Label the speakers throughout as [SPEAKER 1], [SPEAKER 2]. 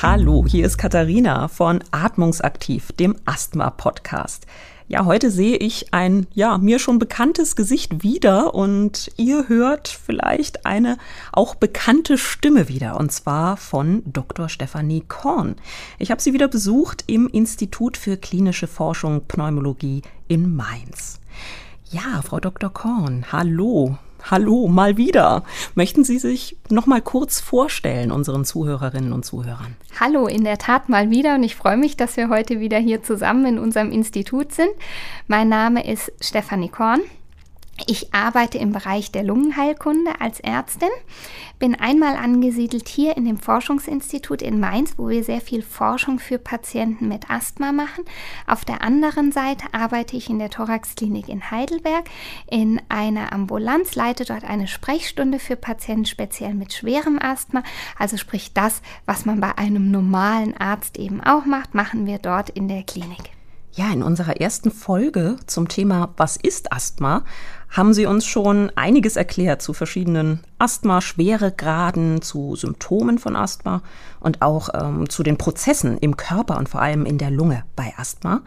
[SPEAKER 1] Hallo, hier ist Katharina von Atmungsaktiv, dem Asthma-Podcast. Ja, heute sehe ich ein, ja, mir schon bekanntes Gesicht wieder und ihr hört vielleicht eine auch bekannte Stimme wieder und zwar von Dr. Stefanie Korn. Ich habe sie wieder besucht im Institut für klinische Forschung Pneumologie in Mainz. Ja, Frau Dr. Korn, hallo. Hallo, mal wieder. Möchten Sie sich noch mal kurz vorstellen unseren Zuhörerinnen und Zuhörern?
[SPEAKER 2] Hallo, in der Tat mal wieder und ich freue mich, dass wir heute wieder hier zusammen in unserem Institut sind. Mein Name ist Stefanie Korn. Ich arbeite im Bereich der Lungenheilkunde als Ärztin, bin einmal angesiedelt hier in dem Forschungsinstitut in Mainz, wo wir sehr viel Forschung für Patienten mit Asthma machen. Auf der anderen Seite arbeite ich in der Thoraxklinik in Heidelberg in einer Ambulanz, leite dort eine Sprechstunde für Patienten speziell mit schwerem Asthma. Also sprich das, was man bei einem normalen Arzt eben auch macht, machen wir dort in der Klinik.
[SPEAKER 1] Ja, in unserer ersten Folge zum Thema Was ist Asthma haben Sie uns schon einiges erklärt zu verschiedenen Asthma-Schweregraden, zu Symptomen von Asthma und auch ähm, zu den Prozessen im Körper und vor allem in der Lunge bei Asthma.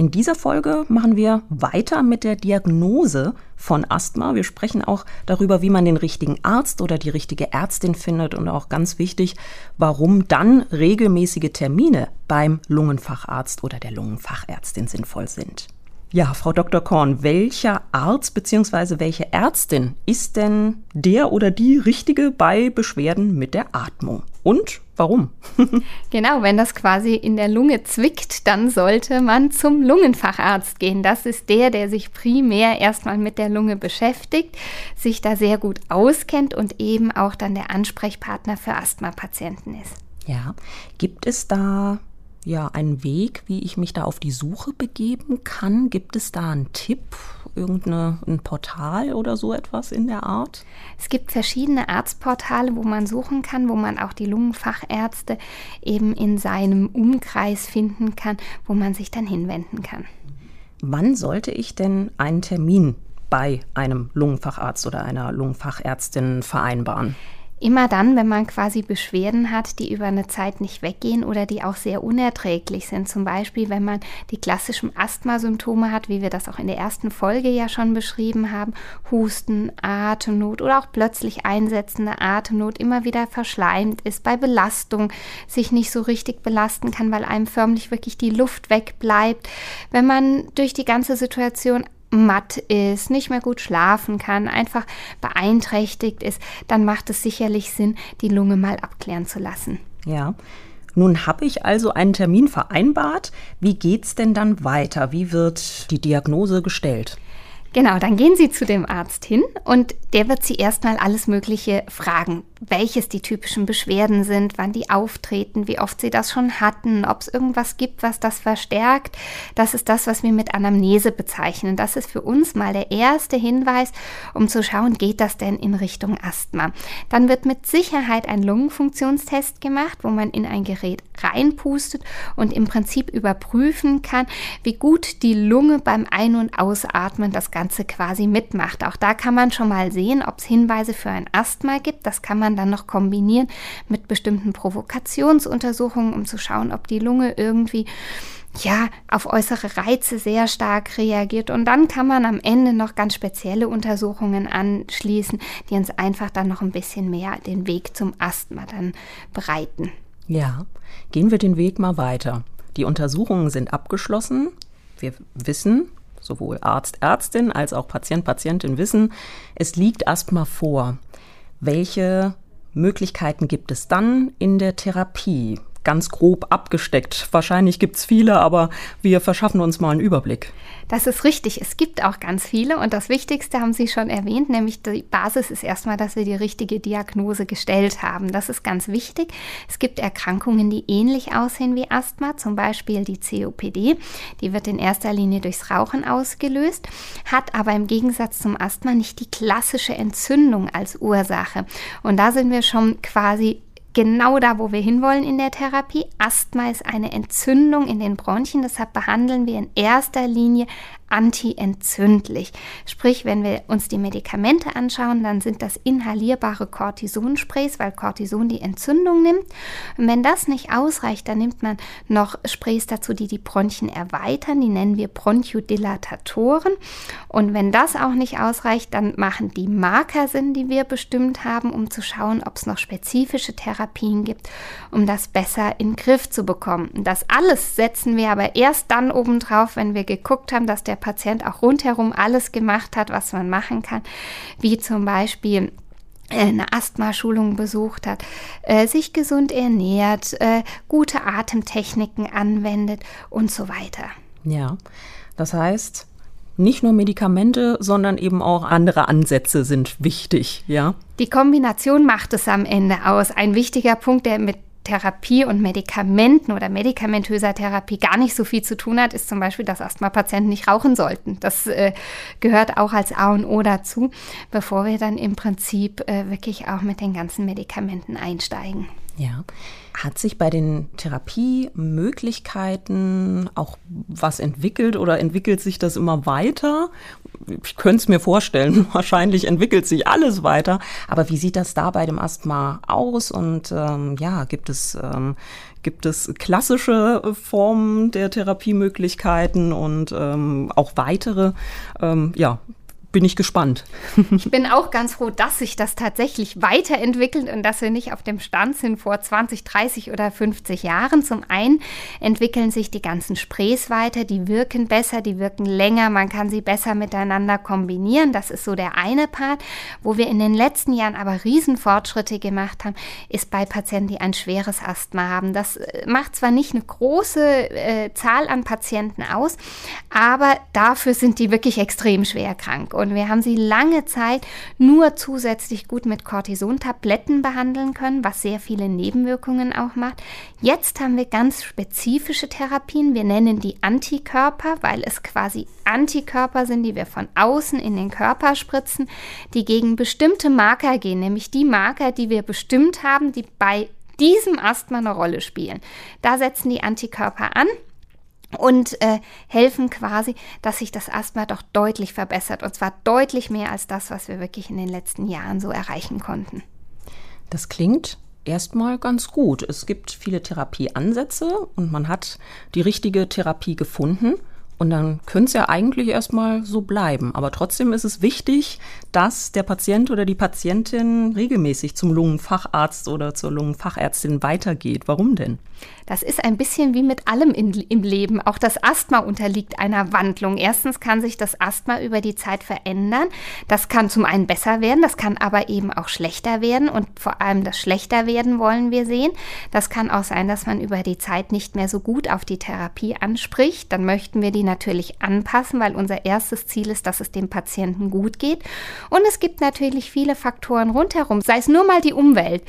[SPEAKER 1] In dieser Folge machen wir weiter mit der Diagnose von Asthma. Wir sprechen auch darüber, wie man den richtigen Arzt oder die richtige Ärztin findet und auch ganz wichtig, warum dann regelmäßige Termine beim Lungenfacharzt oder der Lungenfachärztin sinnvoll sind. Ja, Frau Dr. Korn, welcher Arzt bzw. welche Ärztin ist denn der oder die richtige bei Beschwerden mit der Atmung? Und warum?
[SPEAKER 2] genau, wenn das quasi in der Lunge zwickt, dann sollte man zum Lungenfacharzt gehen. Das ist der, der sich primär erstmal mit der Lunge beschäftigt, sich da sehr gut auskennt und eben auch dann der Ansprechpartner für Asthmapatienten ist.
[SPEAKER 1] Ja, gibt es da ja einen Weg, wie ich mich da auf die Suche begeben kann? Gibt es da einen Tipp, irgendein Portal oder so etwas in der Art?
[SPEAKER 2] Es gibt verschiedene Arztportale, wo man suchen kann, wo man auch die Lungenfachärzte eben in seinem Umkreis finden kann, wo man sich dann hinwenden kann.
[SPEAKER 1] Wann sollte ich denn einen Termin bei einem Lungenfacharzt oder einer Lungenfachärztin vereinbaren?
[SPEAKER 2] Immer dann, wenn man quasi Beschwerden hat, die über eine Zeit nicht weggehen oder die auch sehr unerträglich sind. Zum Beispiel, wenn man die klassischen Asthmasymptome hat, wie wir das auch in der ersten Folge ja schon beschrieben haben, Husten, Atemnot oder auch plötzlich einsetzende Atemnot, immer wieder verschleimt ist, bei Belastung sich nicht so richtig belasten kann, weil einem förmlich wirklich die Luft wegbleibt. Wenn man durch die ganze Situation matt ist, nicht mehr gut schlafen kann, einfach beeinträchtigt ist, dann macht es sicherlich Sinn, die Lunge mal abklären zu lassen.
[SPEAKER 1] Ja. Nun habe ich also einen Termin vereinbart. Wie geht's denn dann weiter? Wie wird die Diagnose gestellt?
[SPEAKER 2] Genau, dann gehen Sie zu dem Arzt hin und der wird Sie erstmal alles Mögliche fragen welches die typischen Beschwerden sind, wann die auftreten, wie oft sie das schon hatten, ob es irgendwas gibt, was das verstärkt. Das ist das, was wir mit Anamnese bezeichnen. Das ist für uns mal der erste Hinweis, um zu schauen, geht das denn in Richtung Asthma. Dann wird mit Sicherheit ein Lungenfunktionstest gemacht, wo man in ein Gerät reinpustet und im Prinzip überprüfen kann, wie gut die Lunge beim Ein- und Ausatmen das Ganze quasi mitmacht. Auch da kann man schon mal sehen, ob es Hinweise für ein Asthma gibt. Das kann man man dann noch kombinieren mit bestimmten Provokationsuntersuchungen, um zu schauen, ob die Lunge irgendwie ja, auf äußere Reize sehr stark reagiert. Und dann kann man am Ende noch ganz spezielle Untersuchungen anschließen, die uns einfach dann noch ein bisschen mehr den Weg zum Asthma dann bereiten.
[SPEAKER 1] Ja, gehen wir den Weg mal weiter. Die Untersuchungen sind abgeschlossen. Wir wissen, sowohl Arzt, Ärztin als auch Patient, Patientin wissen, es liegt Asthma vor. Welche Möglichkeiten gibt es dann in der Therapie? Ganz grob abgesteckt. Wahrscheinlich gibt es viele, aber wir verschaffen uns mal einen Überblick.
[SPEAKER 2] Das ist richtig. Es gibt auch ganz viele und das Wichtigste haben Sie schon erwähnt, nämlich die Basis ist erstmal, dass wir die richtige Diagnose gestellt haben. Das ist ganz wichtig. Es gibt Erkrankungen, die ähnlich aussehen wie Asthma, zum Beispiel die COPD. Die wird in erster Linie durchs Rauchen ausgelöst, hat aber im Gegensatz zum Asthma nicht die klassische Entzündung als Ursache. Und da sind wir schon quasi genau da, wo wir hinwollen in der Therapie. Asthma ist eine Entzündung in den Bronchien, deshalb behandeln wir in erster Linie antientzündlich. Sprich, wenn wir uns die Medikamente anschauen, dann sind das inhalierbare Cortisonsprays, weil Cortison die Entzündung nimmt. Und wenn das nicht ausreicht, dann nimmt man noch Sprays dazu, die die Bronchien erweitern. Die nennen wir Bronchodilatatoren. Und wenn das auch nicht ausreicht, dann machen die Marker Sinn, die wir bestimmt haben, um zu schauen, ob es noch spezifische Therapien gibt, um das besser in den Griff zu bekommen. Das alles setzen wir aber erst dann obendrauf, wenn wir geguckt haben, dass der Patient auch rundherum alles gemacht hat, was man machen kann, wie zum Beispiel äh, eine Asthma-Schulung besucht hat, äh, sich gesund ernährt, äh, gute Atemtechniken anwendet und so weiter.
[SPEAKER 1] Ja, das heißt, nicht nur Medikamente, sondern eben auch andere Ansätze sind wichtig, ja?
[SPEAKER 2] Die Kombination macht es am Ende aus. Ein wichtiger Punkt, der mit Therapie und Medikamenten oder medikamentöser Therapie gar nicht so viel zu tun hat, ist zum Beispiel, dass Asthma-Patienten nicht rauchen sollten. Das äh, gehört auch als A und O dazu, bevor wir dann im Prinzip äh, wirklich auch mit den ganzen Medikamenten einsteigen.
[SPEAKER 1] Ja. Hat sich bei den Therapiemöglichkeiten auch was entwickelt oder entwickelt sich das immer weiter? Ich könnte es mir vorstellen, wahrscheinlich entwickelt sich alles weiter. Aber wie sieht das da bei dem Asthma aus? Und ähm, ja, gibt es, ähm, gibt es klassische Formen der Therapiemöglichkeiten und ähm, auch weitere? Ähm, ja, bin ich gespannt.
[SPEAKER 2] Ich bin auch ganz froh, dass sich das tatsächlich weiterentwickelt und dass wir nicht auf dem Stand sind vor 20, 30 oder 50 Jahren. Zum einen entwickeln sich die ganzen Sprays weiter, die wirken besser, die wirken länger, man kann sie besser miteinander kombinieren. Das ist so der eine Part. Wo wir in den letzten Jahren aber Riesenfortschritte gemacht haben, ist bei Patienten, die ein schweres Asthma haben. Das äh, macht zwar nicht eine große äh, Zahl an Patienten aus, aber dafür sind die wirklich extrem schwer krank und wir haben sie lange Zeit nur zusätzlich gut mit Cortison-Tabletten behandeln können, was sehr viele Nebenwirkungen auch macht. Jetzt haben wir ganz spezifische Therapien. Wir nennen die Antikörper, weil es quasi Antikörper sind, die wir von außen in den Körper spritzen, die gegen bestimmte Marker gehen, nämlich die Marker, die wir bestimmt haben, die bei diesem Asthma eine Rolle spielen. Da setzen die Antikörper an und äh, helfen quasi, dass sich das Asthma doch deutlich verbessert. Und zwar deutlich mehr als das, was wir wirklich in den letzten Jahren so erreichen konnten.
[SPEAKER 1] Das klingt erstmal ganz gut. Es gibt viele Therapieansätze und man hat die richtige Therapie gefunden. Und dann könnte es ja eigentlich erstmal so bleiben. Aber trotzdem ist es wichtig, dass der Patient oder die Patientin regelmäßig zum Lungenfacharzt oder zur Lungenfachärztin weitergeht. Warum denn?
[SPEAKER 2] Das ist ein bisschen wie mit allem in, im Leben. Auch das Asthma unterliegt einer Wandlung. Erstens kann sich das Asthma über die Zeit verändern. Das kann zum einen besser werden, das kann aber eben auch schlechter werden. Und vor allem das schlechter werden wollen wir sehen. Das kann auch sein, dass man über die Zeit nicht mehr so gut auf die Therapie anspricht. Dann möchten wir die natürlich anpassen, weil unser erstes Ziel ist, dass es dem Patienten gut geht. Und es gibt natürlich viele Faktoren rundherum, sei es nur mal die Umwelt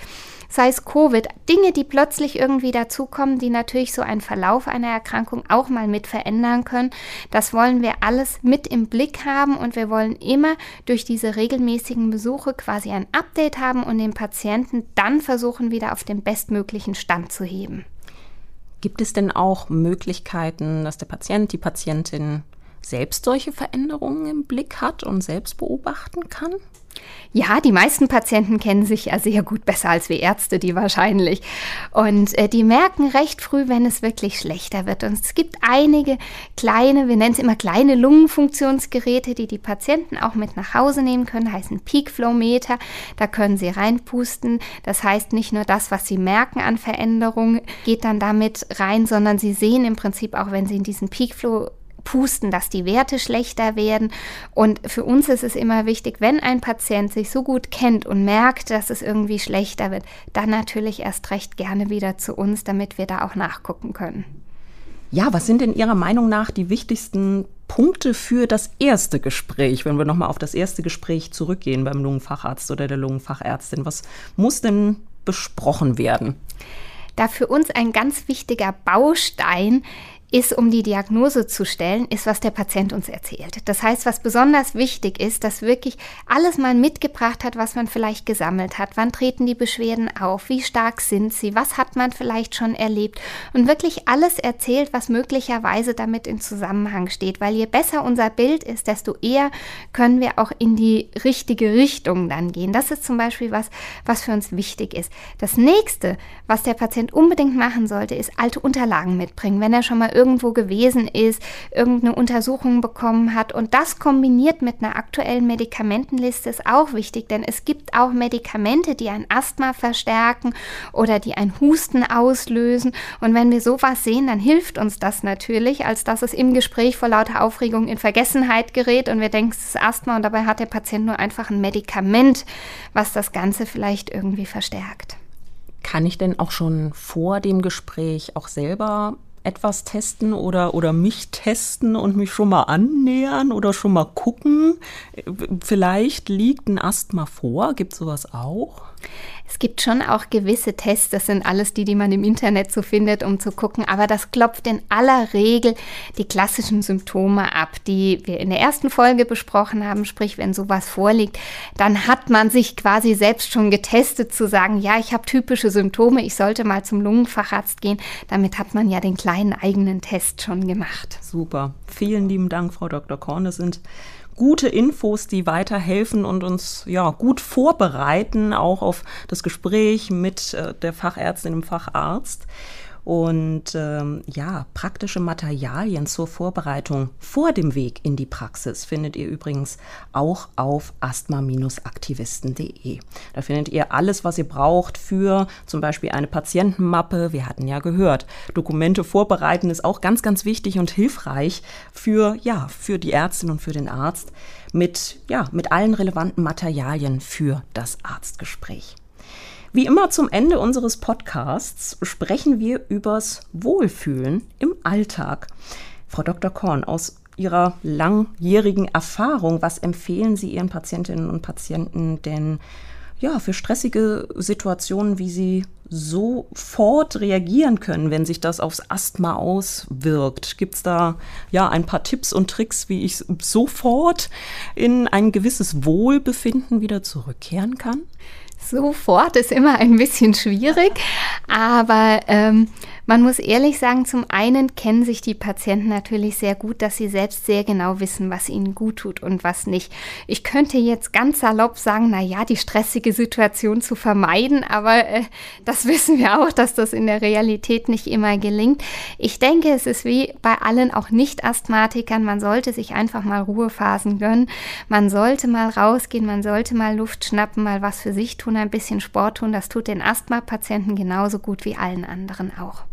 [SPEAKER 2] sei es Covid, Dinge, die plötzlich irgendwie dazukommen, die natürlich so einen Verlauf einer Erkrankung auch mal mit verändern können. Das wollen wir alles mit im Blick haben und wir wollen immer durch diese regelmäßigen Besuche quasi ein Update haben und den Patienten dann versuchen, wieder auf den bestmöglichen Stand zu heben.
[SPEAKER 1] Gibt es denn auch Möglichkeiten, dass der Patient, die Patientin selbst solche Veränderungen im Blick hat und selbst beobachten kann?
[SPEAKER 2] Ja, die meisten Patienten kennen sich ja sehr gut besser als wir Ärzte, die wahrscheinlich. Und äh, die merken recht früh, wenn es wirklich schlechter wird. Und es gibt einige kleine, wir nennen es immer kleine Lungenfunktionsgeräte, die die Patienten auch mit nach Hause nehmen können, heißen Peak Flow Meter. Da können sie reinpusten. Das heißt, nicht nur das, was sie merken an Veränderungen, geht dann damit rein, sondern sie sehen im Prinzip auch, wenn sie in diesen Peak Flow pusten, dass die Werte schlechter werden. Und für uns ist es immer wichtig, wenn ein Patient sich so gut kennt und merkt, dass es irgendwie schlechter wird, dann natürlich erst recht gerne wieder zu uns, damit wir da auch nachgucken können.
[SPEAKER 1] Ja, was sind denn Ihrer Meinung nach die wichtigsten Punkte für das erste Gespräch, wenn wir nochmal auf das erste Gespräch zurückgehen beim Lungenfacharzt oder der Lungenfachärztin? Was muss denn besprochen werden?
[SPEAKER 2] Da für uns ein ganz wichtiger Baustein ist, um die Diagnose zu stellen, ist, was der Patient uns erzählt. Das heißt, was besonders wichtig ist, dass wirklich alles mal mitgebracht hat, was man vielleicht gesammelt hat. Wann treten die Beschwerden auf? Wie stark sind sie? Was hat man vielleicht schon erlebt? Und wirklich alles erzählt, was möglicherweise damit in Zusammenhang steht. Weil je besser unser Bild ist, desto eher können wir auch in die richtige Richtung dann gehen. Das ist zum Beispiel was, was für uns wichtig ist. Das nächste, was der Patient unbedingt machen sollte, ist alte Unterlagen mitbringen. Wenn er schon mal irgendwo gewesen ist, irgendeine Untersuchung bekommen hat. Und das kombiniert mit einer aktuellen Medikamentenliste ist auch wichtig, denn es gibt auch Medikamente, die ein Asthma verstärken oder die ein Husten auslösen. Und wenn wir sowas sehen, dann hilft uns das natürlich, als dass es im Gespräch vor lauter Aufregung in Vergessenheit gerät und wir denken, es ist Asthma und dabei hat der Patient nur einfach ein Medikament, was das Ganze vielleicht irgendwie verstärkt.
[SPEAKER 1] Kann ich denn auch schon vor dem Gespräch auch selber etwas testen oder, oder mich testen und mich schon mal annähern oder schon mal gucken? Vielleicht liegt ein Asthma vor. Gibt sowas auch?
[SPEAKER 2] Es gibt schon auch gewisse Tests, das sind alles die, die man im Internet so findet, um zu gucken, aber das klopft in aller Regel die klassischen Symptome ab, die wir in der ersten Folge besprochen haben, sprich, wenn sowas vorliegt, dann hat man sich quasi selbst schon getestet zu sagen, ja, ich habe typische Symptome, ich sollte mal zum Lungenfacharzt gehen. Damit hat man ja den kleinen eigenen Test schon gemacht.
[SPEAKER 1] Super. Vielen lieben Dank, Frau Dr. Korn. Das sind gute Infos, die weiterhelfen und uns ja gut vorbereiten, auch auf das Gespräch mit äh, der Fachärztin, dem Facharzt. Und ähm, ja, praktische Materialien zur Vorbereitung vor dem Weg in die Praxis findet ihr übrigens auch auf asthma-aktivisten.de. Da findet ihr alles, was ihr braucht für zum Beispiel eine Patientenmappe. Wir hatten ja gehört, Dokumente vorbereiten ist auch ganz, ganz wichtig und hilfreich für, ja, für die Ärztin und für den Arzt mit, ja, mit allen relevanten Materialien für das Arztgespräch. Wie immer zum Ende unseres Podcasts sprechen wir übers Wohlfühlen im Alltag. Frau Dr. Korn, aus Ihrer langjährigen Erfahrung, was empfehlen Sie Ihren Patientinnen und Patienten denn ja, für stressige Situationen, wie sie sofort reagieren können, wenn sich das aufs Asthma auswirkt? Gibt es da ja ein paar Tipps und Tricks, wie ich sofort in ein gewisses Wohlbefinden wieder zurückkehren kann?
[SPEAKER 2] Sofort. Ist immer ein bisschen schwierig, aber ähm, man muss ehrlich sagen, zum einen kennen sich die Patienten natürlich sehr gut, dass sie selbst sehr genau wissen, was ihnen gut tut und was nicht. Ich könnte jetzt ganz salopp sagen, na ja, die stressige Situation zu vermeiden, aber äh, das wissen wir auch, dass das in der Realität nicht immer gelingt. Ich denke, es ist wie bei allen auch Nicht-Asthmatikern, man sollte sich einfach mal Ruhephasen gönnen, man sollte mal rausgehen, man sollte mal Luft schnappen, mal was für sich tun, ein bisschen Sport tun. Das tut den Asthma-Patienten genauso gut wie allen anderen auch.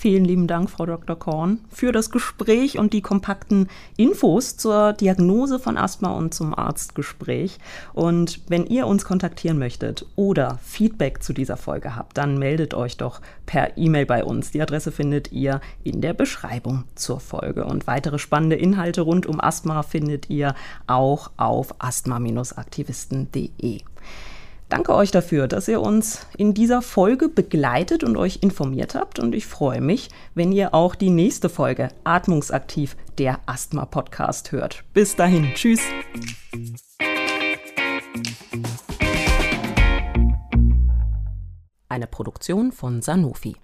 [SPEAKER 1] Vielen lieben Dank, Frau Dr. Korn, für das Gespräch und die kompakten Infos zur Diagnose von Asthma und zum Arztgespräch. Und wenn ihr uns kontaktieren möchtet oder Feedback zu dieser Folge habt, dann meldet euch doch per E-Mail bei uns. Die Adresse findet ihr in der Beschreibung zur Folge. Und weitere spannende Inhalte rund um Asthma findet ihr auch auf asthma-aktivisten.de. Danke euch dafür, dass ihr uns in dieser Folge begleitet und euch informiert habt. Und ich freue mich, wenn ihr auch die nächste Folge Atmungsaktiv, der Asthma-Podcast hört. Bis dahin, tschüss. Eine Produktion von Sanofi.